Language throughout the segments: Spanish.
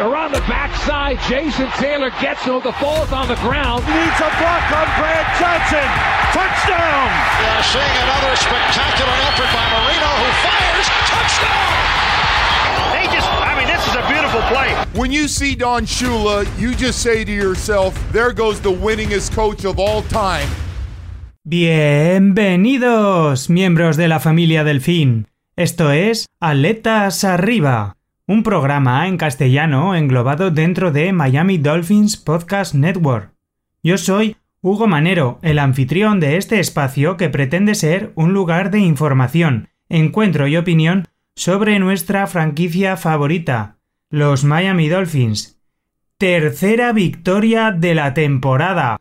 around the backside. Jason Taylor gets him. The ball's on the ground. Needs a block on Brad Johnson. Touchdown! We are seeing another spectacular effort by Marino who fires. Touchdown! They just, I mean, this is a beautiful play. When you see Don Shula, you just say to yourself, there goes the winningest coach of all time. Bienvenidos, miembros de la familia Delfín. Esto es Aletas Arriba, un programa en castellano englobado dentro de Miami Dolphins Podcast Network. Yo soy Hugo Manero, el anfitrión de este espacio que pretende ser un lugar de información, encuentro y opinión sobre nuestra franquicia favorita, los Miami Dolphins. Tercera victoria de la temporada.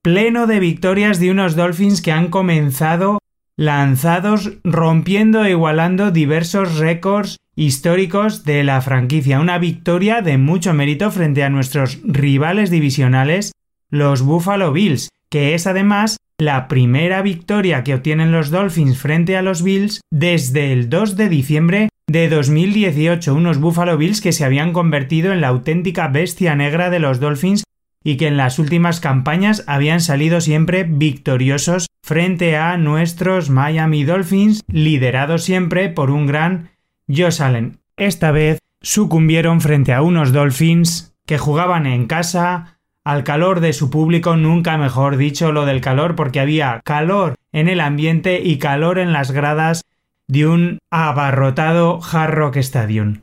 Pleno de victorias de unos Dolphins que han comenzado lanzados rompiendo e igualando diversos récords históricos de la franquicia. Una victoria de mucho mérito frente a nuestros rivales divisionales, los Buffalo Bills, que es además la primera victoria que obtienen los Dolphins frente a los Bills desde el 2 de diciembre de 2018, unos Buffalo Bills que se habían convertido en la auténtica bestia negra de los Dolphins y que en las últimas campañas habían salido siempre victoriosos frente a nuestros Miami Dolphins, liderados siempre por un gran Josh Allen. Esta vez sucumbieron frente a unos Dolphins que jugaban en casa, al calor de su público, nunca mejor dicho lo del calor, porque había calor en el ambiente y calor en las gradas de un abarrotado Hard Rock Stadium.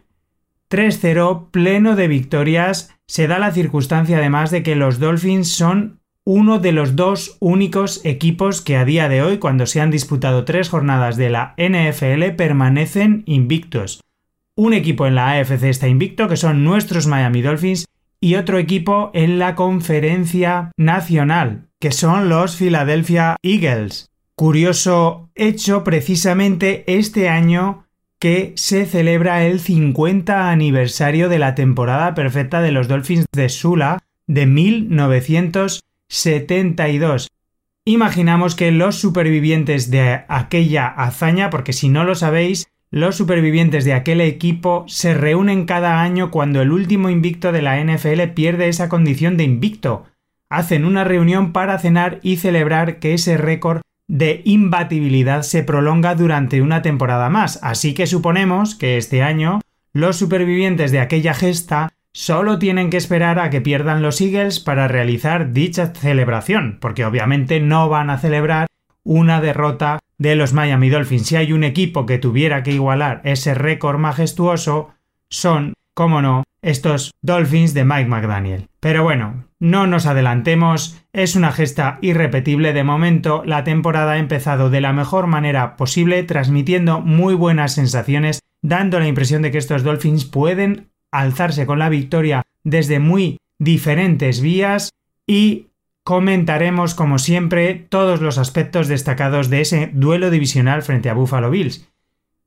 3-0, pleno de victorias, se da la circunstancia además de que los Dolphins son uno de los dos únicos equipos que a día de hoy, cuando se han disputado tres jornadas de la NFL, permanecen invictos. Un equipo en la AFC está invicto, que son nuestros Miami Dolphins, y otro equipo en la conferencia nacional, que son los Philadelphia Eagles. Curioso hecho precisamente este año que se celebra el 50 aniversario de la temporada perfecta de los Dolphins de Sula de 1972. Imaginamos que los supervivientes de aquella hazaña, porque si no lo sabéis, los supervivientes de aquel equipo se reúnen cada año cuando el último invicto de la NFL pierde esa condición de invicto. Hacen una reunión para cenar y celebrar que ese récord de imbatibilidad se prolonga durante una temporada más, así que suponemos que este año los supervivientes de aquella gesta solo tienen que esperar a que pierdan los Eagles para realizar dicha celebración, porque obviamente no van a celebrar una derrota de los Miami Dolphins. Si hay un equipo que tuviera que igualar ese récord majestuoso, son, como no, estos Dolphins de Mike McDaniel. Pero bueno, no nos adelantemos, es una gesta irrepetible de momento, la temporada ha empezado de la mejor manera posible, transmitiendo muy buenas sensaciones, dando la impresión de que estos Dolphins pueden alzarse con la victoria desde muy diferentes vías y comentaremos como siempre todos los aspectos destacados de ese duelo divisional frente a Buffalo Bills.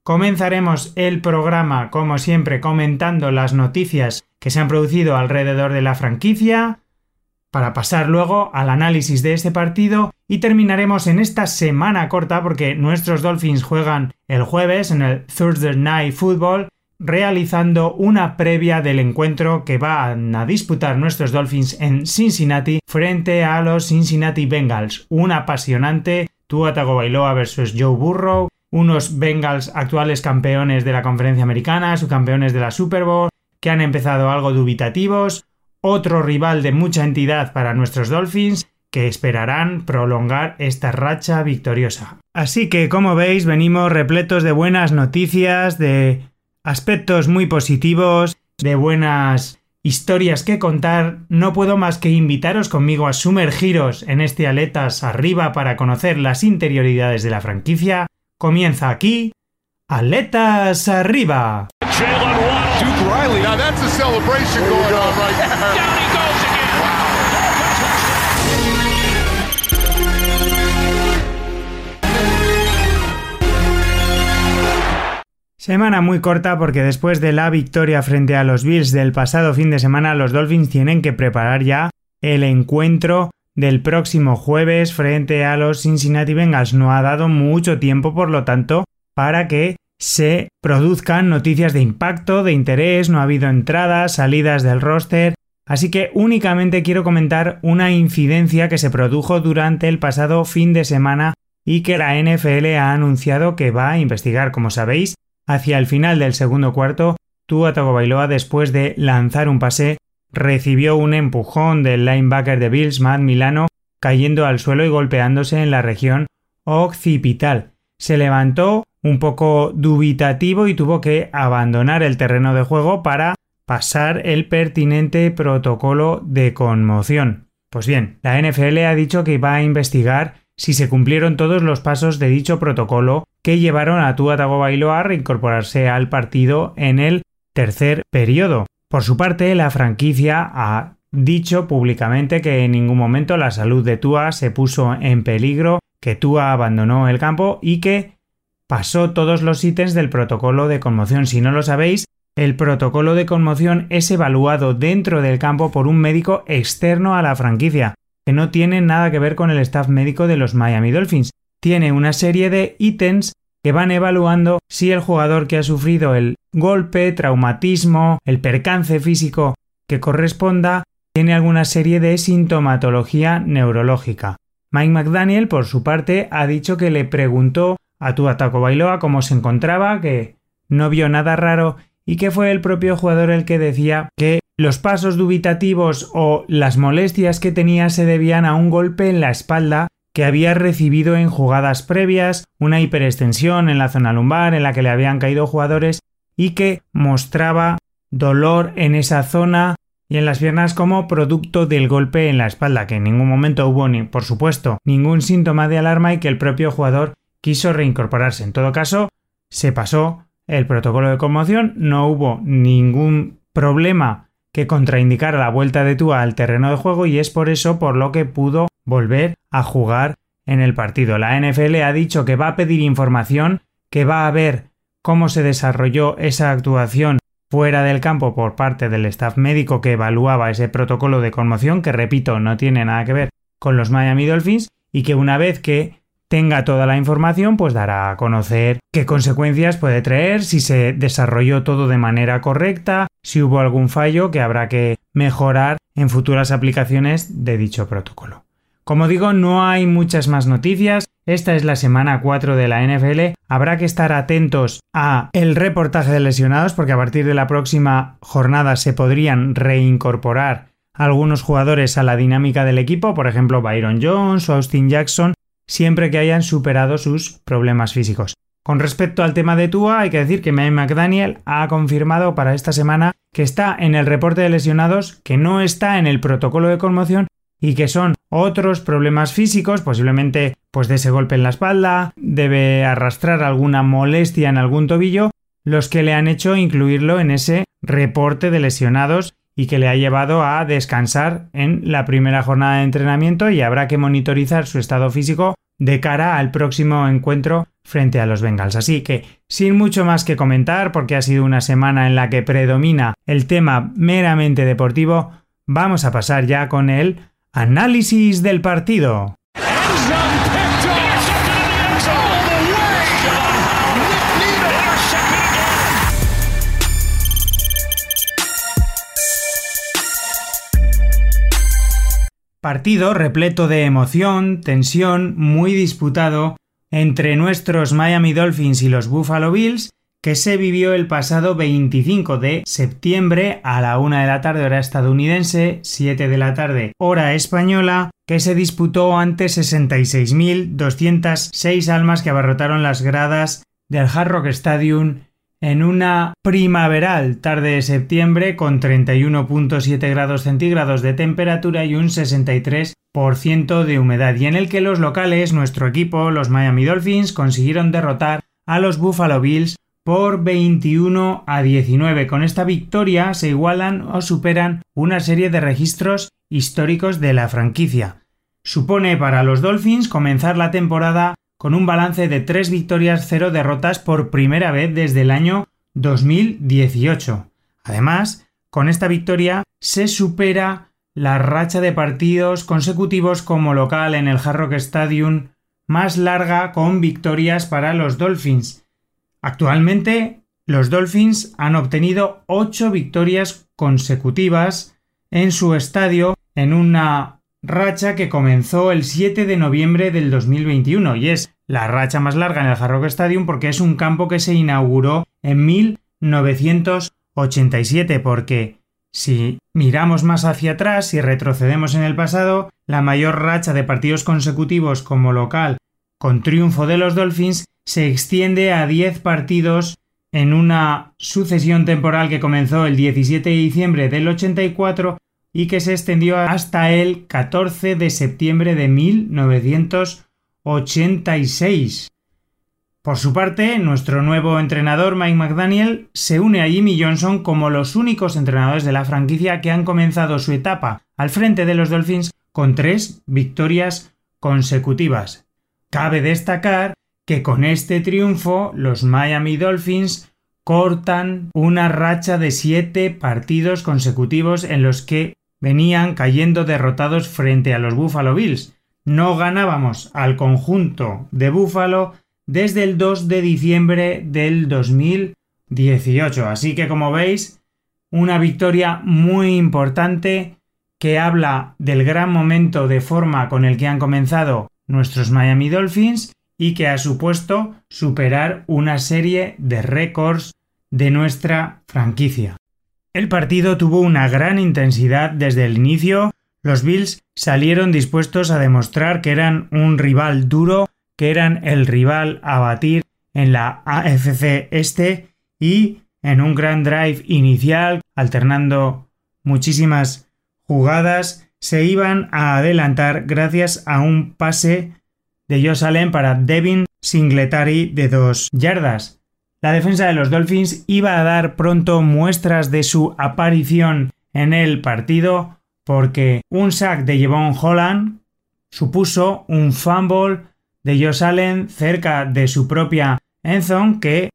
Comenzaremos el programa, como siempre, comentando las noticias que se han producido alrededor de la franquicia, para pasar luego al análisis de este partido y terminaremos en esta semana corta porque nuestros Dolphins juegan el jueves en el Thursday Night Football realizando una previa del encuentro que van a disputar nuestros Dolphins en Cincinnati frente a los Cincinnati Bengals. Un apasionante Tua Tagovailoa versus Joe Burrow unos Bengals actuales campeones de la conferencia americana, subcampeones de la Super Bowl, que han empezado algo dubitativos, otro rival de mucha entidad para nuestros Dolphins, que esperarán prolongar esta racha victoriosa. Así que, como veis, venimos repletos de buenas noticias, de aspectos muy positivos, de buenas historias que contar, no puedo más que invitaros conmigo a sumergiros en este aletas arriba para conocer las interioridades de la franquicia, Comienza aquí, Aletas Arriba. Semana muy corta porque después de la victoria frente a los Bills del pasado fin de semana, los Dolphins tienen que preparar ya el encuentro del próximo jueves frente a los Cincinnati Bengals. No ha dado mucho tiempo, por lo tanto, para que se produzcan noticias de impacto, de interés, no ha habido entradas, salidas del roster, así que únicamente quiero comentar una incidencia que se produjo durante el pasado fin de semana y que la NFL ha anunciado que va a investigar. Como sabéis, hacia el final del segundo cuarto, Tua Tagovailoa después de lanzar un pase recibió un empujón del linebacker de Bills, Matt Milano, cayendo al suelo y golpeándose en la región occipital. Se levantó un poco dubitativo y tuvo que abandonar el terreno de juego para pasar el pertinente protocolo de conmoción. Pues bien, la NFL ha dicho que va a investigar si se cumplieron todos los pasos de dicho protocolo que llevaron a Tua Tagovailoa a reincorporarse al partido en el tercer periodo. Por su parte, la franquicia ha dicho públicamente que en ningún momento la salud de Tua se puso en peligro, que Tua abandonó el campo y que pasó todos los ítems del protocolo de conmoción. Si no lo sabéis, el protocolo de conmoción es evaluado dentro del campo por un médico externo a la franquicia, que no tiene nada que ver con el staff médico de los Miami Dolphins. Tiene una serie de ítems que van evaluando si el jugador que ha sufrido el golpe, traumatismo, el percance físico que corresponda, tiene alguna serie de sintomatología neurológica. Mike McDaniel, por su parte, ha dicho que le preguntó a Tuataco Bailoa cómo se encontraba, que no vio nada raro y que fue el propio jugador el que decía que los pasos dubitativos o las molestias que tenía se debían a un golpe en la espalda que había recibido en jugadas previas, una hiperextensión en la zona lumbar en la que le habían caído jugadores y que mostraba dolor en esa zona y en las piernas como producto del golpe en la espalda, que en ningún momento hubo, ni, por supuesto, ningún síntoma de alarma y que el propio jugador quiso reincorporarse. En todo caso, se pasó el protocolo de conmoción, no hubo ningún problema que contraindicara la vuelta de Tua al terreno de juego y es por eso por lo que pudo volver a jugar en el partido. La NFL ha dicho que va a pedir información, que va a ver cómo se desarrolló esa actuación fuera del campo por parte del staff médico que evaluaba ese protocolo de conmoción, que repito, no tiene nada que ver con los Miami Dolphins, y que una vez que tenga toda la información, pues dará a conocer qué consecuencias puede traer, si se desarrolló todo de manera correcta, si hubo algún fallo que habrá que mejorar en futuras aplicaciones de dicho protocolo. Como digo, no hay muchas más noticias. Esta es la semana 4 de la NFL. Habrá que estar atentos a el reportaje de lesionados porque a partir de la próxima jornada se podrían reincorporar algunos jugadores a la dinámica del equipo, por ejemplo Byron Jones o Austin Jackson, siempre que hayan superado sus problemas físicos. Con respecto al tema de Tua, hay que decir que Mike McDaniel ha confirmado para esta semana que está en el reporte de lesionados, que no está en el protocolo de conmoción y que son otros problemas físicos, posiblemente pues de ese golpe en la espalda, debe arrastrar alguna molestia en algún tobillo, los que le han hecho incluirlo en ese reporte de lesionados y que le ha llevado a descansar en la primera jornada de entrenamiento y habrá que monitorizar su estado físico de cara al próximo encuentro frente a los Bengals. Así que, sin mucho más que comentar, porque ha sido una semana en la que predomina el tema meramente deportivo, vamos a pasar ya con el Análisis del partido. Partido repleto de emoción, tensión, muy disputado entre nuestros Miami Dolphins y los Buffalo Bills, que se vivió el pasado 25 de septiembre a la 1 de la tarde hora estadounidense, 7 de la tarde hora española, que se disputó ante 66.206 almas que abarrotaron las gradas del Hard Rock Stadium en una primaveral tarde de septiembre con 31.7 grados centígrados de temperatura y un 63% de humedad y en el que los locales, nuestro equipo, los Miami Dolphins, consiguieron derrotar a los Buffalo Bills por 21 a 19. Con esta victoria se igualan o superan una serie de registros históricos de la franquicia. Supone para los Dolphins comenzar la temporada con un balance de 3 victorias, 0 derrotas por primera vez desde el año 2018. Además, con esta victoria se supera la racha de partidos consecutivos como local en el Hard Rock Stadium más larga con victorias para los Dolphins, Actualmente, los Dolphins han obtenido 8 victorias consecutivas en su estadio en una racha que comenzó el 7 de noviembre del 2021 y es la racha más larga en el Hard Rock Stadium porque es un campo que se inauguró en 1987 porque si miramos más hacia atrás y retrocedemos en el pasado, la mayor racha de partidos consecutivos como local con triunfo de los Dolphins se extiende a 10 partidos en una sucesión temporal que comenzó el 17 de diciembre del 84 y que se extendió hasta el 14 de septiembre de 1986. Por su parte, nuestro nuevo entrenador Mike McDaniel se une a Jimmy Johnson como los únicos entrenadores de la franquicia que han comenzado su etapa al frente de los Dolphins con tres victorias consecutivas. Cabe destacar que con este triunfo los Miami Dolphins cortan una racha de siete partidos consecutivos en los que venían cayendo derrotados frente a los Buffalo Bills. No ganábamos al conjunto de Buffalo desde el 2 de diciembre del 2018. Así que como veis, una victoria muy importante que habla del gran momento de forma con el que han comenzado nuestros Miami Dolphins y que ha supuesto superar una serie de récords de nuestra franquicia. El partido tuvo una gran intensidad desde el inicio. Los Bills salieron dispuestos a demostrar que eran un rival duro que eran el rival a batir en la AFC este y en un gran drive inicial, alternando muchísimas jugadas, se iban a adelantar gracias a un pase de Josh Allen para Devin Singletary de dos yardas. La defensa de los Dolphins iba a dar pronto muestras de su aparición en el partido porque un sack de Jevon Holland supuso un fumble de Josh Allen cerca de su propia endzone que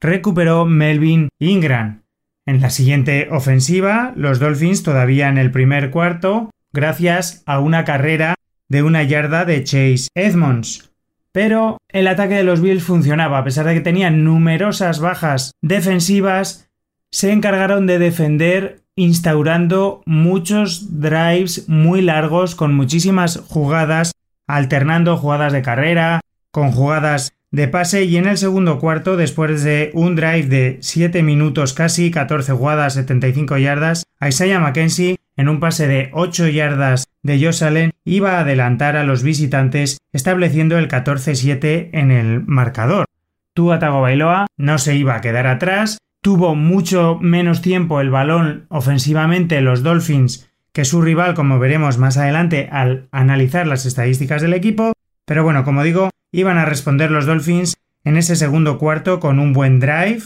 recuperó Melvin Ingram. En la siguiente ofensiva, los Dolphins todavía en el primer cuarto, gracias a una carrera de una yarda de Chase Edmonds. Pero el ataque de los Bills funcionaba, a pesar de que tenían numerosas bajas defensivas, se encargaron de defender instaurando muchos drives muy largos con muchísimas jugadas alternando jugadas de carrera con jugadas de pase y en el segundo cuarto, después de un drive de 7 minutos casi, 14 jugadas, 75 yardas, Isaiah McKenzie, en un pase de 8 yardas de Josh Allen, iba a adelantar a los visitantes, estableciendo el 14-7 en el marcador. Tua Tagovailoa no se iba a quedar atrás, tuvo mucho menos tiempo el balón ofensivamente los Dolphins que su rival, como veremos más adelante al analizar las estadísticas del equipo, pero bueno, como digo, iban a responder los Dolphins en ese segundo cuarto con un buen drive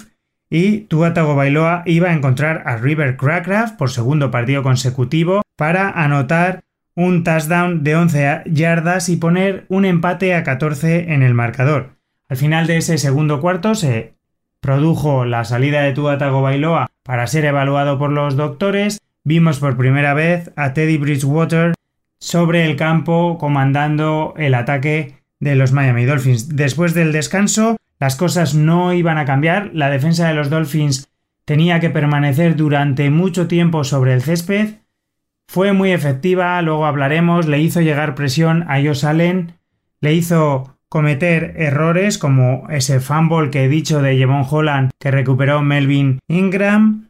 y Tua Tagovailoa iba a encontrar a River Crackraft por segundo partido consecutivo para anotar un touchdown de 11 yardas y poner un empate a 14 en el marcador. Al final de ese segundo cuarto se produjo la salida de Tua Tagovailoa para ser evaluado por los doctores vimos por primera vez a Teddy Bridgewater sobre el campo comandando el ataque de los Miami Dolphins. Después del descanso, las cosas no iban a cambiar, la defensa de los Dolphins tenía que permanecer durante mucho tiempo sobre el césped, fue muy efectiva, luego hablaremos, le hizo llegar presión a Josh Allen, le hizo cometer errores como ese fumble que he dicho de Jevon Holland que recuperó Melvin Ingram.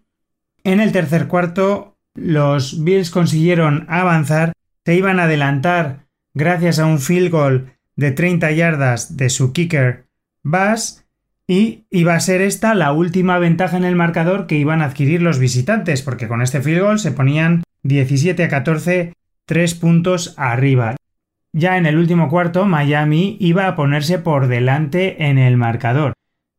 En el tercer cuarto los Bills consiguieron avanzar, se iban a adelantar gracias a un field goal de 30 yardas de su kicker Bass y iba a ser esta la última ventaja en el marcador que iban a adquirir los visitantes, porque con este field goal se ponían 17 a 14, 3 puntos arriba. Ya en el último cuarto, Miami iba a ponerse por delante en el marcador.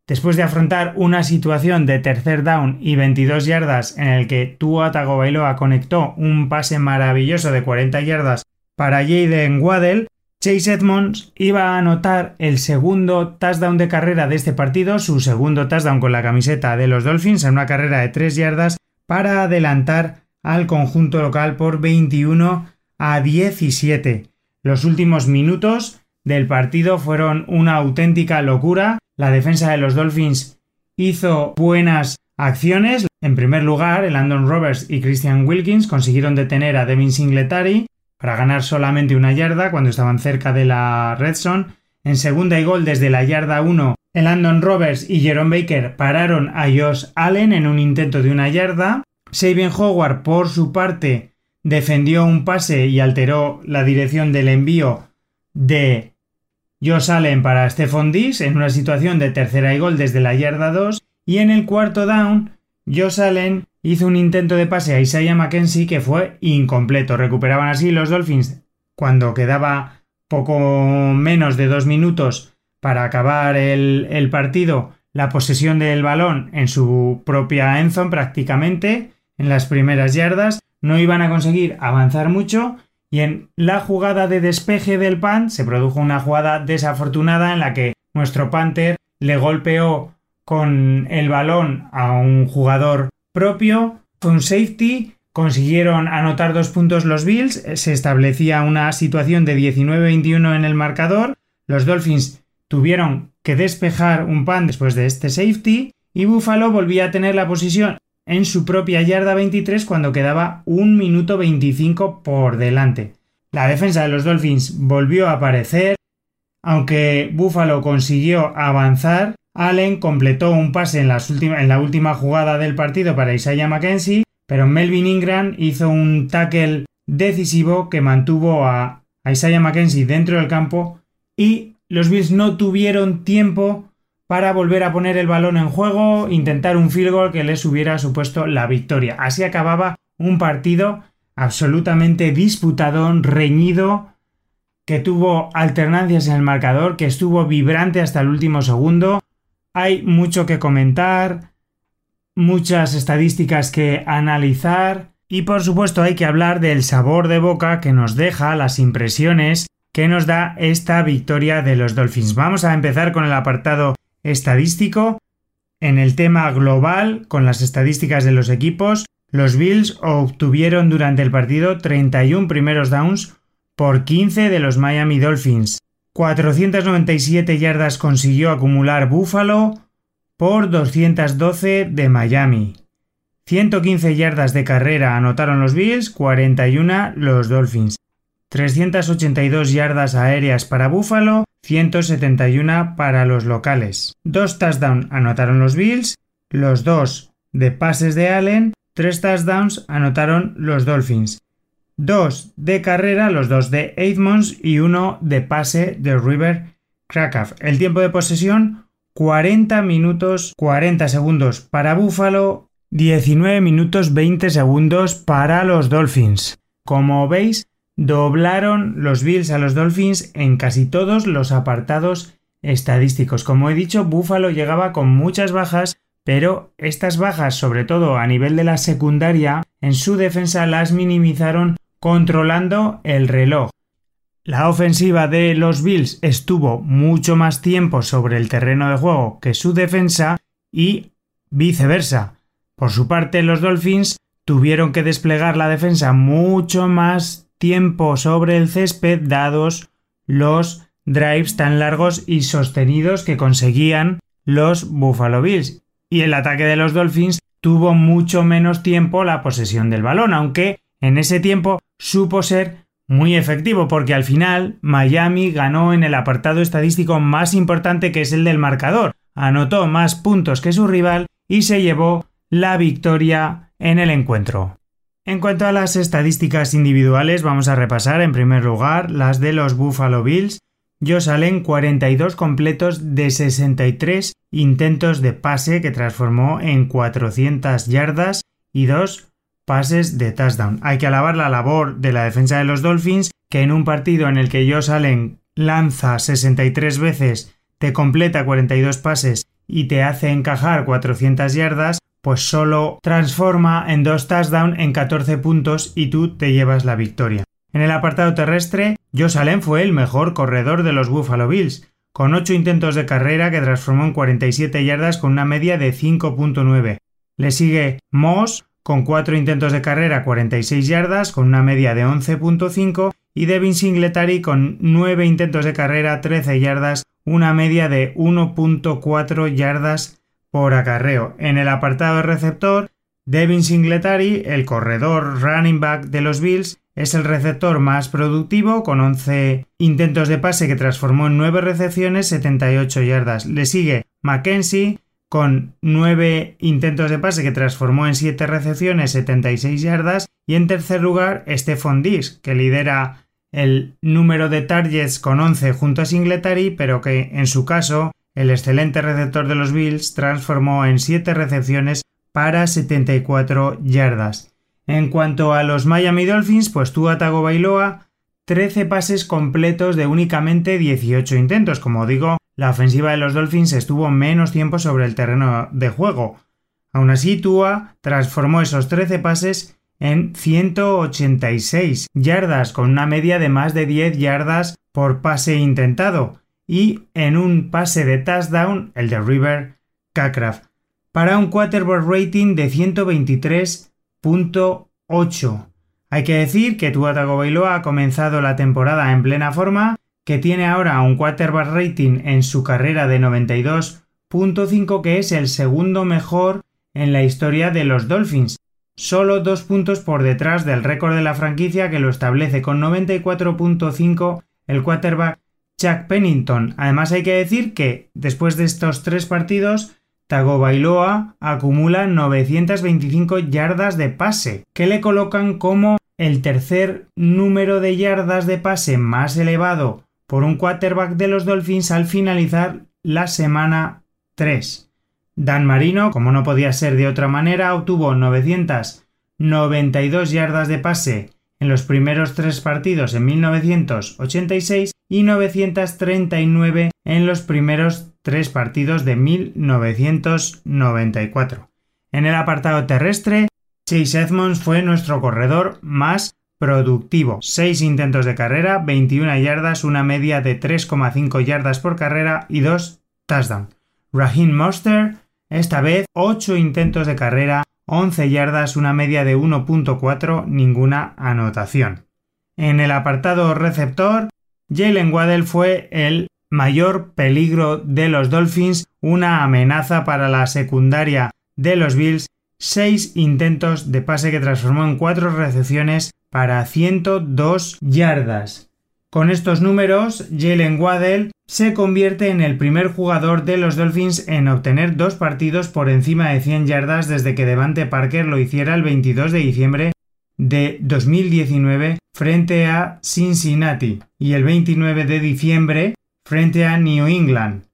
Después de afrontar una situación de tercer down y 22 yardas en el que Tua Tagovailoa conectó un pase maravilloso de 40 yardas para Jaden Waddell, Chase Edmonds iba a anotar el segundo touchdown de carrera de este partido, su segundo touchdown con la camiseta de los Dolphins en una carrera de 3 yardas para adelantar al conjunto local por 21 a 17. Los últimos minutos del partido fueron una auténtica locura la defensa de los Dolphins hizo buenas acciones. En primer lugar, el Andon Roberts y Christian Wilkins consiguieron detener a Devin Singletary para ganar solamente una yarda cuando estaban cerca de la red zone. En segunda y gol desde la yarda 1, el Andon Roberts y Jerome Baker pararon a Josh Allen en un intento de una yarda. Sabian Howard, por su parte, defendió un pase y alteró la dirección del envío de Josh Allen para Stephon Diggs en una situación de tercera y gol desde la yarda 2 y en el cuarto down Josh Allen hizo un intento de pase a Isaiah McKenzie que fue incompleto. Recuperaban así los Dolphins cuando quedaba poco menos de dos minutos para acabar el, partido. La posesión del balón en su propia endzone prácticamente en las primeras yardas no iban a conseguir avanzar mucho y en la jugada de despeje del pan se produjo una jugada desafortunada en la que nuestro Panther le golpeó con el balón a un jugador propio, fue un safety, consiguieron anotar dos puntos los Bills, se establecía una situación de 19-21 en el marcador, los Dolphins tuvieron que despejar un pan después de este safety y Buffalo volvía a tener la posición en su propia yarda 23 cuando quedaba un minuto 25 por delante. La defensa de los Dolphins volvió a aparecer, aunque Buffalo consiguió avanzar. Allen completó un pase en, en la última jugada del partido para Isaiah McKenzie, pero Melvin Ingram hizo un tackle decisivo que mantuvo a Isaiah McKenzie dentro del campo y los Bills no tuvieron tiempo para volver a poner el balón en juego, intentar un field goal que les hubiera supuesto la victoria. Así acababa un partido absolutamente disputado, reñido, que tuvo alternancias en el marcador, que estuvo vibrante hasta el último segundo. Hay mucho que comentar, muchas estadísticas que analizar y por supuesto hay que hablar del sabor de boca que nos deja las impresiones que nos da esta victoria de los Dolphins. Vamos a empezar con el apartado estadístico. En el tema global, con las estadísticas de los equipos, los Bills obtuvieron durante el partido 31 primeros downs por 15 de los Miami Dolphins. 497 yardas consiguió acumular Buffalo por 212 de Miami. 115 yardas de carrera anotaron los Bills, 41 los Dolphins. 382 yardas aéreas para Buffalo, 171 para los locales. Dos touchdowns anotaron los Bills, los dos de pases de Allen, tres touchdowns anotaron los Dolphins. Dos de carrera, los dos de Edmonds y uno de pase de River Krakow. El tiempo de posesión 40 minutos 40 segundos para Buffalo, 19 minutos 20 segundos para los Dolphins. Como veis, doblaron los Bills a los Dolphins en casi todos los apartados estadísticos. Como he dicho, Buffalo llegaba con muchas bajas, pero estas bajas, sobre todo a nivel de la secundaria, en su defensa las minimizaron controlando el reloj. La ofensiva de los Bills estuvo mucho más tiempo sobre el terreno de juego que su defensa y viceversa. Por su parte, los Dolphins tuvieron que desplegar la defensa mucho más tiempo sobre el césped dados los drives tan largos y sostenidos que conseguían los Buffalo Bills. Y el ataque de los Dolphins tuvo mucho menos tiempo la posesión del balón, aunque en ese tiempo supo ser muy efectivo porque al final Miami ganó en el apartado estadístico más importante que es el del marcador. Anotó más puntos que su rival y se llevó la victoria en el encuentro. En cuanto a las estadísticas individuales, vamos a repasar en primer lugar las de los Buffalo Bills. Yo salen 42 completos de 63 intentos de pase que transformó en 400 yardas y dos pases de touchdown. Hay que alabar la labor de la defensa de los Dolphins, que en un partido en el que Josh Allen lanza 63 veces, te completa 42 pases y te hace encajar 400 yardas, pues solo transforma en dos touchdowns en 14 puntos y tú te llevas la victoria. En el apartado terrestre, Josh Allen fue el mejor corredor de los Buffalo Bills, con 8 intentos de carrera que transformó en 47 yardas con una media de 5.9. Le sigue Moss con 4 intentos de carrera 46 yardas con una media de 11.5 y Devin Singletary con 9 intentos de carrera 13 yardas una media de 1.4 yardas por acarreo. En el apartado de receptor, Devin Singletary, el corredor running back de los Bills, es el receptor más productivo con 11 intentos de pase que transformó en 9 recepciones, 78 yardas. Le sigue Mackenzie con 9 intentos de pase que transformó en 7 recepciones, 76 yardas. Y en tercer lugar, Stephon Diggs, que lidera el número de targets con 11 junto a Singletary, pero que en su caso el excelente receptor de los Bills transformó en 7 recepciones para 74 yardas. En cuanto a los Miami Dolphins, pues Tua Tagovailoa 13 pases completos de únicamente 18 intentos. Como digo, la ofensiva de los Dolphins estuvo menos tiempo sobre el terreno de juego. Aún así, Tua transformó esos 13 pases en 186 yardas, con una media de más de 10 yardas por pase intentado, y en un pase de touchdown, el de River Cacraft, para un quarterback rating de 123.8. Hay que decir que Tua Tagovailoa ha comenzado la temporada en plena forma, que tiene ahora un quarterback rating en su carrera de 92.5, que es el segundo mejor en la historia de los Dolphins, solo dos puntos por detrás del récord de la franquicia que lo establece con 94.5 el quarterback Chuck Pennington. Además hay que decir que después de estos tres partidos Tagovailoa acumula 925 yardas de pase, que le colocan como el tercer número de yardas de pase más elevado por un quarterback de los Dolphins al finalizar la semana 3. Dan Marino, como no podía ser de otra manera, obtuvo 992 yardas de pase en los primeros tres partidos en 1986 y 939 en los primeros tres partidos de 1994. En el apartado terrestre, Chase Edmonds fue nuestro corredor más productivo. 6 intentos de carrera, 21 yardas, una media de 3,5 yardas por carrera y 2 touchdowns. Raheem Monster, esta vez 8 intentos de carrera, 11 yardas, una media de 1.4, ninguna anotación. En el apartado receptor, Jalen Waddell fue el mayor peligro de los Dolphins, una amenaza para la secundaria de los Bills 6 intentos de pase que transformó en 4 recepciones para 102 yardas. Con estos números, Jalen Waddell se convierte en el primer jugador de los Dolphins en obtener dos partidos por encima de 100 yardas desde que Devante Parker lo hiciera el 22 de diciembre de 2019 frente a Cincinnati y el 29 de diciembre frente a New England.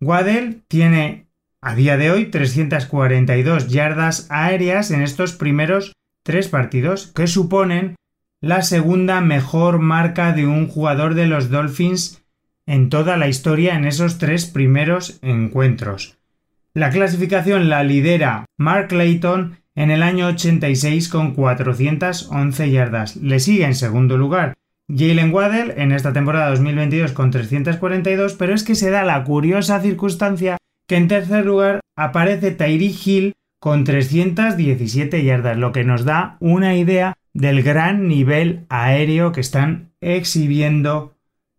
Waddell tiene a día de hoy 342 yardas aéreas en estos primeros tres partidos, que suponen la segunda mejor marca de un jugador de los Dolphins en toda la historia en esos tres primeros encuentros. La clasificación la lidera Mark Layton en el año 86 con 411 yardas. Le sigue en segundo lugar Jalen Waddell en esta temporada 2022 con 342, pero es que se da la curiosa circunstancia que en tercer lugar aparece Tyree Hill con 317 yardas, lo que nos da una idea del gran nivel aéreo que están exhibiendo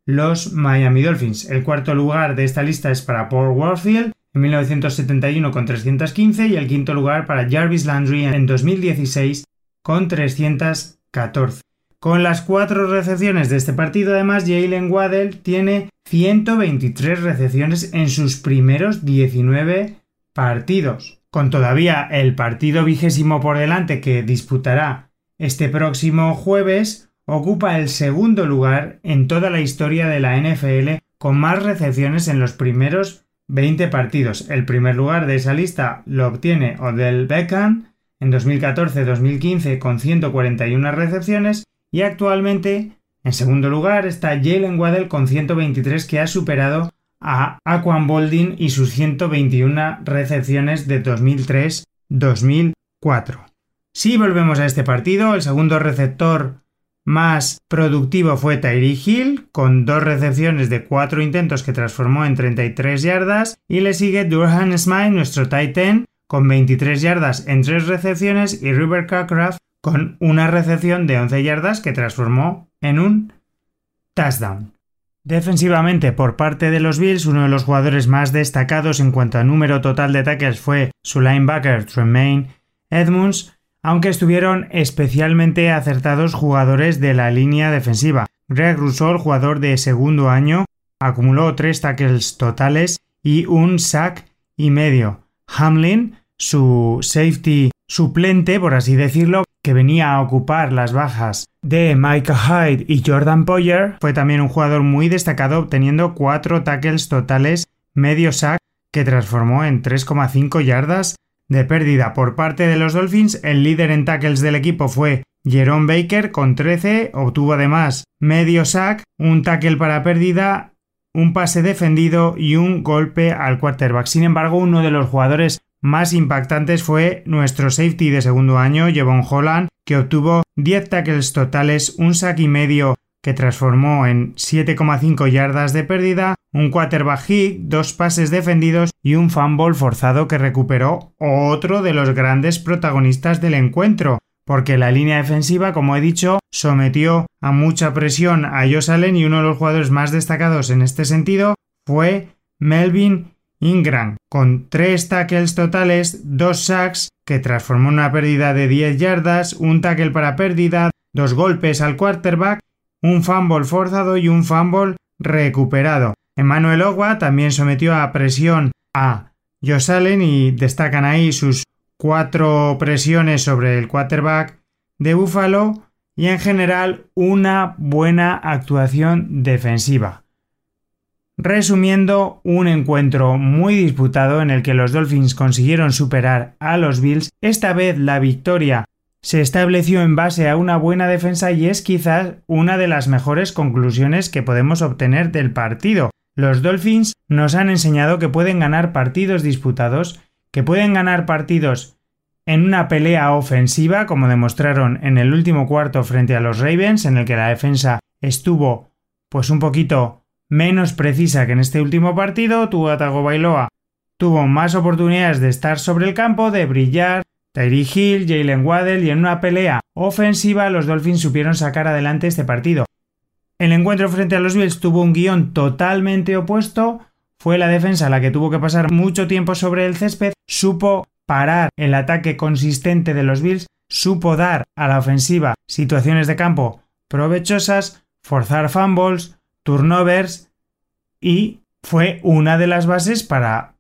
los Miami Dolphins. El cuarto lugar de esta lista es para Paul Warfield en 1971 con 315 y el quinto lugar para Jarvis Landry en 2016 con 314. Con las cuatro recepciones de este partido, además, Jalen Waddell tiene 123 recepciones en sus primeros 19 partidos. Con todavía el partido vigésimo por delante que disputará este próximo jueves, ocupa el segundo lugar en toda la historia de la NFL con más recepciones en los primeros 20 partidos. El primer lugar de esa lista lo obtiene Odell Beckham en 2014-2015 con 141 recepciones y actualmente, en segundo lugar, está Jalen Waddell con 123 que ha superado a Aquan Boldin y sus 121 recepciones de 2003-2004. Si volvemos a este partido, el segundo receptor más productivo fue Tyree Hill, con dos recepciones de cuatro intentos que transformó en 33 yardas, y le sigue Durham Smile, nuestro tight end, con 23 yardas en tres recepciones, y River Carcraft con una recepción de 11 yardas que transformó en un touchdown. Defensivamente, por parte de los Bills, uno de los jugadores más destacados en cuanto a número total de tackles fue su linebacker Tremaine Edmunds, aunque estuvieron especialmente acertados jugadores de la línea defensiva. Greg Rousseau, jugador de segundo año, acumuló tres tackles totales y un sack y medio. Hamlin, su safety suplente, por así decirlo, que venía a ocupar las bajas de Micah Hyde y Jordan Poyer, fue también un jugador muy destacado obteniendo cuatro tackles totales, medio sack, que transformó en 3,5 yardas de pérdida. Por parte de los Dolphins, el líder en tackles del equipo fue Jerome Baker con 13, obtuvo además medio sack, un tackle para pérdida, un pase defendido y un golpe al quarterback. Sin embargo, uno de los jugadores más impactantes fue nuestro safety de segundo año, Jevon Holland, que obtuvo 10 tackles totales, un sack y medio que transformó en 7,5 yardas de pérdida, un quarterback hit, dos pases defendidos y un fumble forzado que recuperó otro de los grandes protagonistas del encuentro, porque la línea defensiva, como he dicho, sometió a mucha presión a Josh y uno de los jugadores más destacados en este sentido fue Melvin Ingram, con tres tackles totales, dos sacks, que transformó una pérdida de 10 yardas, un tackle para pérdida, dos golpes al quarterback, un fumble forzado y un fumble recuperado. Emmanuel Ogwa también sometió a presión a Josh Allen y destacan ahí sus cuatro presiones sobre el quarterback de Buffalo y en general una buena actuación defensiva. Resumiendo, un encuentro muy disputado en el que los Dolphins consiguieron superar a los Bills, esta vez la victoria se estableció en base a una buena defensa y es quizás una de las mejores conclusiones que podemos obtener del partido. Los Dolphins nos han enseñado que pueden ganar partidos disputados, que pueden ganar partidos en una pelea ofensiva, como demostraron en el último cuarto frente a los Ravens, en el que la defensa estuvo pues un poquito menos precisa que en este último partido, Tua Bailoa tuvo más oportunidades de estar sobre el campo, de brillar, Tyree Hill, Jalen Waddell y en una pelea ofensiva los Dolphins supieron sacar adelante este partido. El encuentro frente a los Bills tuvo un guion totalmente opuesto, fue la defensa la que tuvo que pasar mucho tiempo sobre el césped, supo parar el ataque consistente de los Bills, supo dar a la ofensiva situaciones de campo provechosas, forzar fumbles, turnovers y fue una de las bases para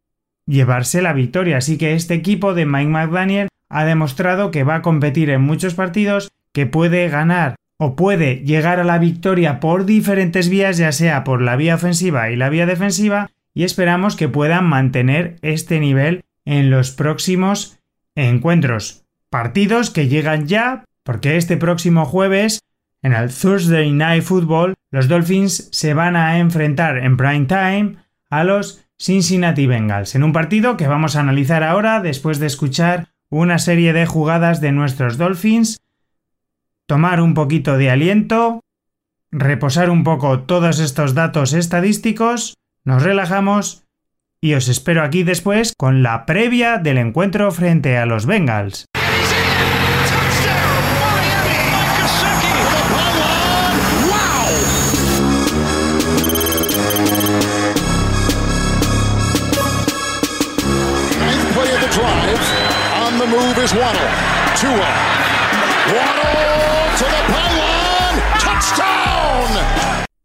llevarse la victoria. Así que este equipo de Mike McDaniel ha demostrado que va a competir en muchos partidos, que puede ganar o puede llegar a la victoria por diferentes vías, ya sea por la vía ofensiva y la vía defensiva, y esperamos que puedan mantener este nivel en los próximos encuentros. Partidos que llegan ya, porque este próximo jueves en el Thursday Night Football, los Dolphins se van a enfrentar en prime time a los Cincinnati Bengals, en un partido que vamos a analizar ahora después de escuchar una serie de jugadas de nuestros Dolphins, tomar un poquito de aliento, reposar un poco todos estos datos estadísticos, nos relajamos y os espero aquí después con la previa del encuentro frente a los Bengals.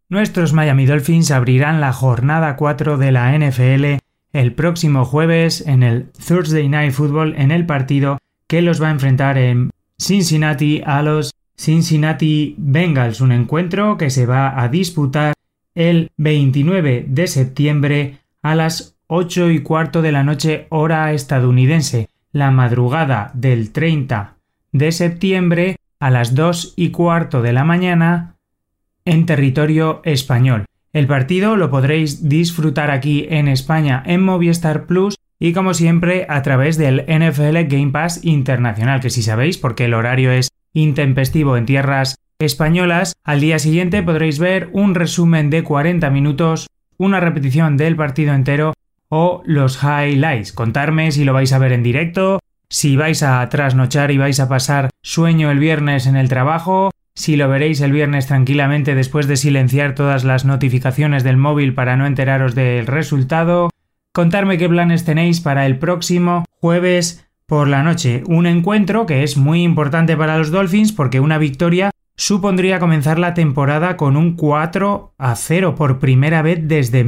Nuestros Miami Dolphins abrirán la jornada 4 de la NFL el próximo jueves en el Thursday Night Football en el partido que los va a enfrentar en Cincinnati a los Cincinnati Bengals, un encuentro que se va a disputar el 29 de septiembre a las 8 y cuarto de la noche hora estadounidense la madrugada del 30 de septiembre a las 2 y cuarto de la mañana en territorio español. El partido lo podréis disfrutar aquí en España en Movistar Plus y como siempre a través del NFL Game Pass Internacional, que si sabéis porque el horario es intempestivo en tierras españolas, al día siguiente podréis ver un resumen de 40 minutos, una repetición del partido entero o los highlights. Contarme si lo vais a ver en directo, si vais a trasnochar y vais a pasar sueño el viernes en el trabajo, si lo veréis el viernes tranquilamente después de silenciar todas las notificaciones del móvil para no enteraros del resultado. Contarme qué planes tenéis para el próximo jueves por la noche. Un encuentro que es muy importante para los Dolphins porque una victoria supondría comenzar la temporada con un 4 a 0 por primera vez desde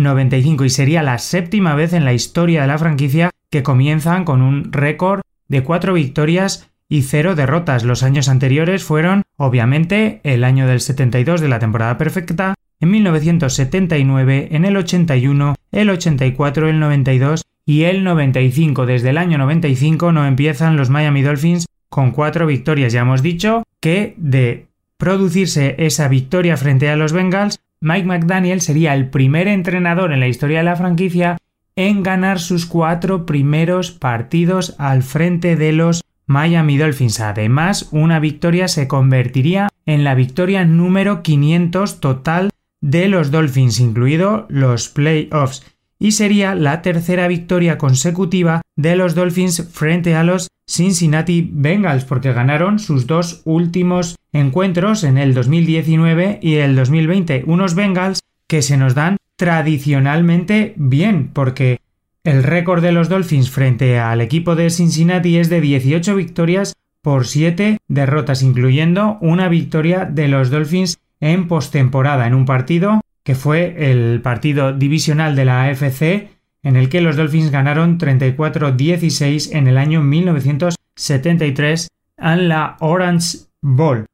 1995 y sería la séptima vez en la historia de la franquicia que comienzan con un récord de 4 victorias y 0 derrotas. Los años anteriores fueron, obviamente, el año del 72 de la temporada perfecta, en 1979, en el 81, el 84, el 92 y el 95. Desde el año 95 no empiezan los Miami Dolphins con cuatro victorias. Ya hemos dicho que de producirse esa victoria frente a los Bengals, Mike McDaniel sería el primer entrenador en la historia de la franquicia en ganar sus cuatro primeros partidos al frente de los Miami Dolphins. Además, una victoria se convertiría en la victoria número 500 total de los Dolphins, incluido los playoffs y sería la tercera victoria consecutiva de los Dolphins frente a los Cincinnati Bengals, porque ganaron sus dos últimos encuentros en el 2019 y el 2020. Unos Bengals que se nos dan tradicionalmente bien, porque el récord de los Dolphins frente al equipo de Cincinnati es de 18 victorias por 7 derrotas, incluyendo una victoria de los Dolphins en postemporada, en un partido que fue el partido divisional de la AFC en el que los Dolphins ganaron 34-16 en el año 1973 en la Orange Bowl.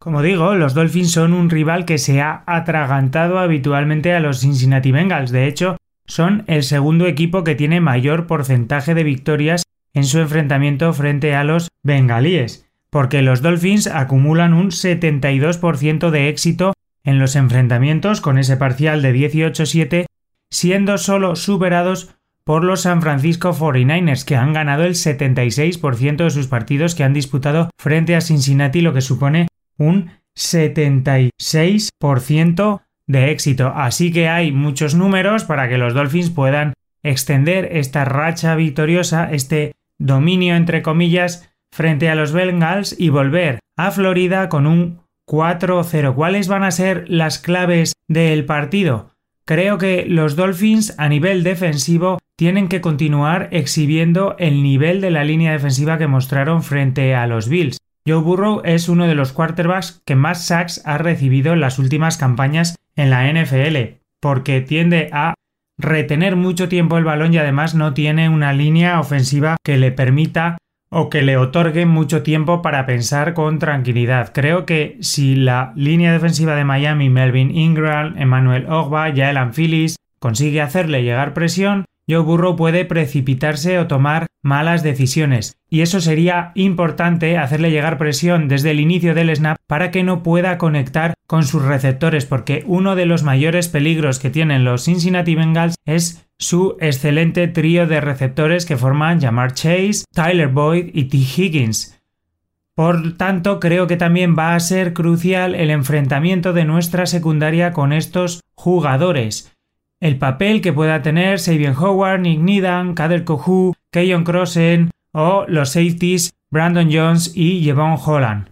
Como digo, los Dolphins son un rival que se ha atragantado habitualmente a los Cincinnati Bengals. De hecho, son el segundo equipo que tiene mayor porcentaje de victorias en su enfrentamiento frente a los bengalíes, porque los Dolphins acumulan un 72% de éxito en los enfrentamientos con ese parcial de 18-7, siendo solo superados por los San Francisco 49ers, que han ganado el 76% de sus partidos que han disputado frente a Cincinnati, lo que supone un 76% de éxito. Así que hay muchos números para que los Dolphins puedan extender esta racha victoriosa, este dominio entre comillas, frente a los Bengals y volver a Florida con un 4-0. ¿Cuáles van a ser las claves del partido? Creo que los Dolphins a nivel defensivo tienen que continuar exhibiendo el nivel de la línea defensiva que mostraron frente a los Bills. Joe Burrow es uno de los quarterbacks que más sacks ha recibido en las últimas campañas en la NFL, porque tiende a retener mucho tiempo el balón y además no tiene una línea ofensiva que le permita o que le otorgue mucho tiempo para pensar con tranquilidad. Creo que si la línea defensiva de Miami, Melvin Ingram, Emmanuel Ogba, Jaelan Phillips, consigue hacerle llegar presión, Joe Burrow puede precipitarse o tomar malas decisiones, y eso sería importante hacerle llegar presión desde el inicio del snap para que no pueda conectar con sus receptores, porque uno de los mayores peligros que tienen los Cincinnati Bengals es su excelente trío de receptores que forman Jamar Chase, Tyler Boyd y T. Higgins. Por tanto, creo que también va a ser crucial el enfrentamiento de nuestra secundaria con estos jugadores el papel que pueda tener Sabian Howard, Nick Needham, Kader Kohu, Keyon Crossen o los safeties Brandon Jones y Jevon Holland.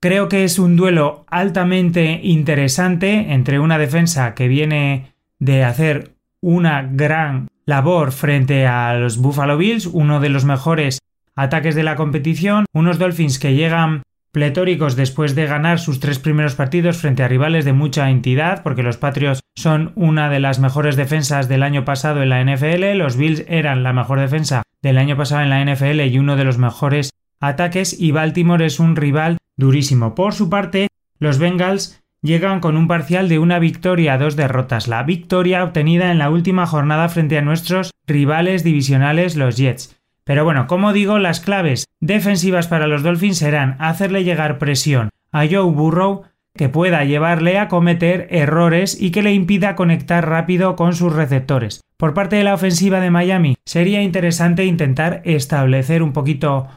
Creo que es un duelo altamente interesante entre una defensa que viene de hacer una gran labor frente a los Buffalo Bills, uno de los mejores ataques de la competición, unos Dolphins que llegan pletóricos después de ganar sus tres primeros partidos frente a rivales de mucha entidad, porque los Patriots son una de las mejores defensas del año pasado en la NFL, los Bills eran la mejor defensa del año pasado en la NFL y uno de los mejores ataques, y Baltimore es un rival durísimo. Por su parte, los Bengals llegan con un parcial de una victoria a dos derrotas, la victoria obtenida en la última jornada frente a nuestros rivales divisionales los Jets. Pero bueno, como digo, las claves defensivas para los Dolphins serán hacerle llegar presión a Joe Burrow que pueda llevarle a cometer errores y que le impida conectar rápido con sus receptores. Por parte de la ofensiva de Miami, sería interesante intentar establecer un poquito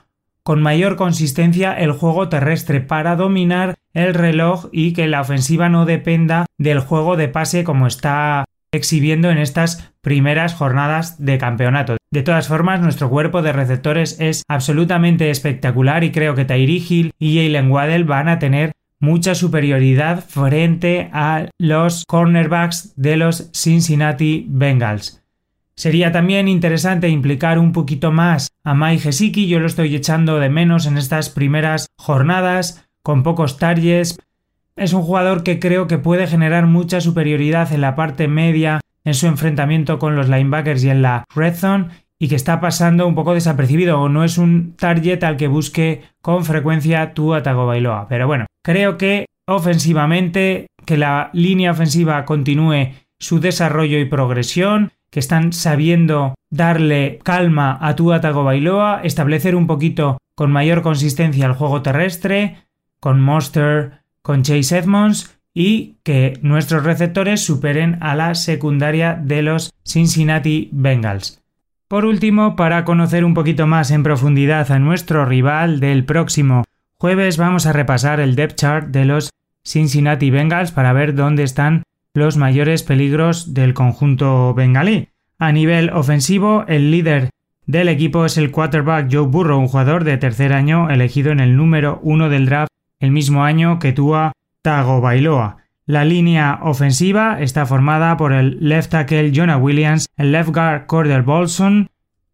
con mayor consistencia el juego terrestre para dominar el reloj y que la ofensiva no dependa del juego de pase como está exhibiendo en estas primeras jornadas de campeonato. De todas formas, nuestro cuerpo de receptores es absolutamente espectacular y creo que Tyree y Jalen Waddell van a tener mucha superioridad frente a los cornerbacks de los Cincinnati Bengals. Sería también interesante implicar un poquito más a Mai Gesicki, yo lo estoy echando de menos en estas primeras jornadas, con pocos targets. Es un jugador que creo que puede generar mucha superioridad en la parte media en su enfrentamiento con los linebackers y en la red zone y que está pasando un poco desapercibido o no es un target al que busque con frecuencia tu Bailoa. Pero bueno, creo que ofensivamente, que la línea ofensiva continúe su desarrollo y progresión, que están sabiendo darle calma a tu Atago Bailoa, establecer un poquito con mayor consistencia el juego terrestre, con Monster, con Chase Edmonds y que nuestros receptores superen a la secundaria de los Cincinnati Bengals. Por último, para conocer un poquito más en profundidad a nuestro rival del próximo jueves, vamos a repasar el depth chart de los Cincinnati Bengals para ver dónde están los mayores peligros del conjunto bengalí. A nivel ofensivo, el líder del equipo es el quarterback Joe Burrow, un jugador de tercer año elegido en el número uno del draft el mismo año que Tua Tagovailoa. La línea ofensiva está formada por el left tackle Jonah Williams, el left guard Cordell Bolson,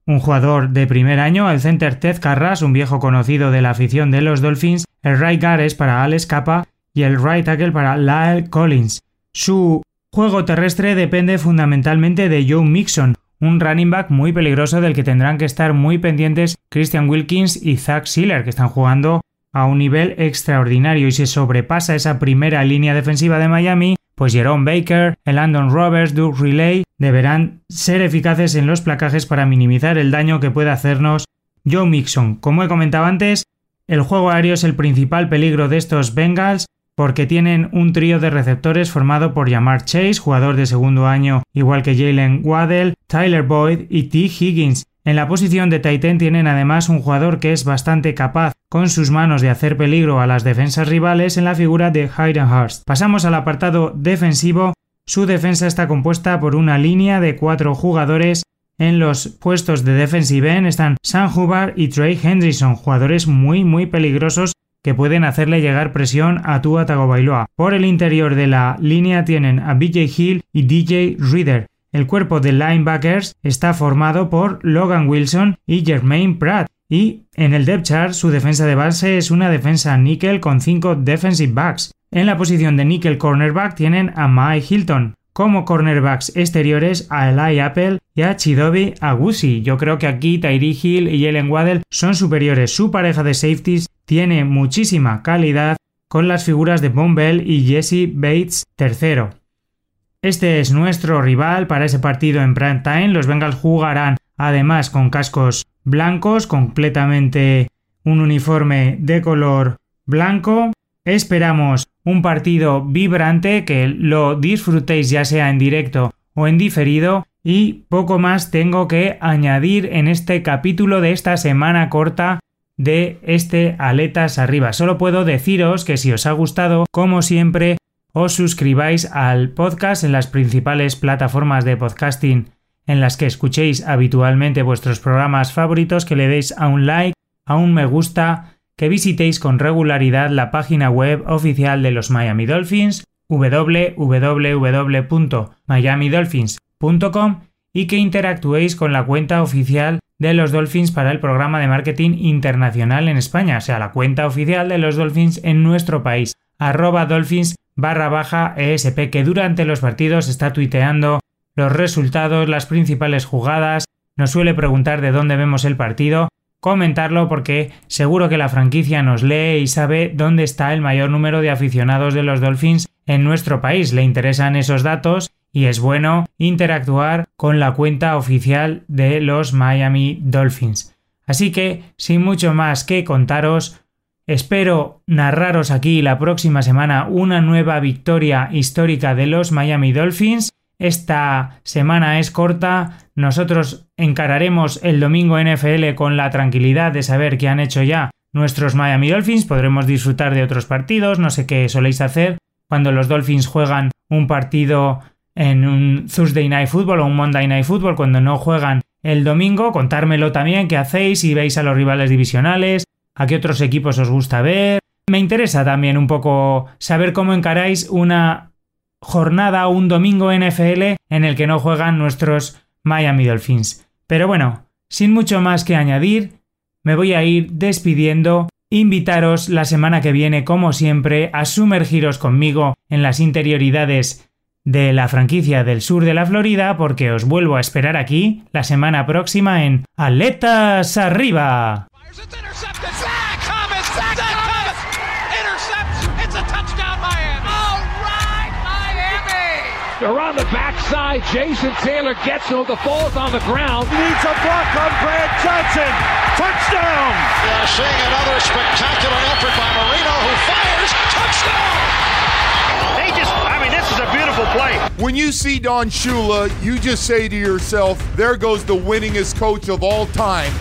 un jugador de primer año, el center Ted Carras, un viejo conocido de la afición de los Dolphins, el right guard es para Alex Capa y el right tackle para Lyle Collins. Su juego terrestre depende fundamentalmente de Joe Mixon, un running back muy peligroso del que tendrán que estar muy pendientes Christian Wilkins y Zach Sealer, que están jugando a un nivel extraordinario y si sobrepasa esa primera línea defensiva de Miami, pues Jerome Baker, el Landon Roberts, Duke Relay deberán ser eficaces en los placajes para minimizar el daño que pueda hacernos Joe Mixon. Como he comentado antes, el juego aéreo es el principal peligro de estos Bengals porque tienen un trío de receptores formado por Jamar Chase, jugador de segundo año igual que Jalen Waddell, Tyler Boyd y T. Higgins. En la posición de Titan tienen además un jugador que es bastante capaz con sus manos de hacer peligro a las defensas rivales en la figura de Hayden Hurst. Pasamos al apartado defensivo. Su defensa está compuesta por una línea de cuatro jugadores en los puestos de defensive end están Sam Hubbard y Trey Henderson, jugadores muy muy peligrosos que pueden hacerle llegar presión a Tua Tagovailoa. Por el interior de la línea tienen a BJ Hill y DJ Reader. El cuerpo de linebackers está formado por Logan Wilson y Jermaine Pratt. Y en el depth chart su defensa de base es una defensa nickel con 5 defensive backs. En la posición de nickel cornerback tienen a Mike Hilton. Como cornerbacks exteriores a Eli Apple y a Chidobe Agusi. Yo creo que aquí Tyree Hill y Jalen Waddell son superiores. Su pareja de safeties tiene muchísima calidad con las figuras de Von Bell y Jesse Bates III. Este es nuestro rival para ese partido en prime time. Los Bengals jugarán además con cascos blancos, completamente un uniforme de color blanco. Esperamos un partido vibrante que lo disfrutéis ya sea en directo o en diferido y poco más tengo que añadir en este capítulo de esta semana corta de este Aletas Arriba. Solo puedo deciros que si os ha gustado, como siempre, os suscribáis al podcast en las principales plataformas de podcasting en las que escuchéis habitualmente vuestros programas favoritos, que le deis a un like, a un me gusta, que visitéis con regularidad la página web oficial de los Miami Dolphins, www.miamidolphins.com y que interactuéis con la cuenta oficial de los Dolphins para el programa de marketing internacional en España, o sea, la cuenta oficial de los Dolphins en nuestro país, arroba Dolphins barra baja ESP, que durante los partidos está tuiteando los resultados, las principales jugadas, nos suele preguntar de dónde vemos el partido, comentarlo porque seguro que la franquicia nos lee y sabe dónde está el mayor número de aficionados de los Dolphins en nuestro país. Le interesan esos datos y es bueno interactuar con la cuenta oficial de los Miami Dolphins. Así que, sin mucho más que contaros, espero narraros aquí la próxima semana una nueva victoria histórica de los Miami Dolphins. Esta semana es corta, nosotros encararemos el domingo NFL con la tranquilidad de saber que han hecho ya nuestros Miami Dolphins, podremos disfrutar de otros partidos, no sé qué soléis hacer. Cuando los Dolphins juegan un partido en un Thursday Night Football o un Monday Night Football cuando no juegan el domingo, contármelo también qué hacéis, si veis a los rivales divisionales, a qué otros equipos os gusta ver. Me interesa también un poco saber cómo encaráis una jornada un domingo NFL en el que no juegan nuestros Miami Dolphins. Pero bueno, sin mucho más que añadir, me voy a ir despidiendo. Invitaros la semana que viene, como siempre, a sumergiros conmigo en las interioridades de la franquicia del sur de la Florida porque os vuelvo a esperar aquí la semana próxima en Aletas Arriba. They're on the backside. Jason Taylor gets him. The fall's on the ground. Needs a block on Brad Johnson. Touchdown! We're seeing another spectacular effort by Marino who fires. Touchdown! They just, I mean, this is a beautiful play. When you see Don Shula, you just say to yourself, there goes the winningest coach of all time.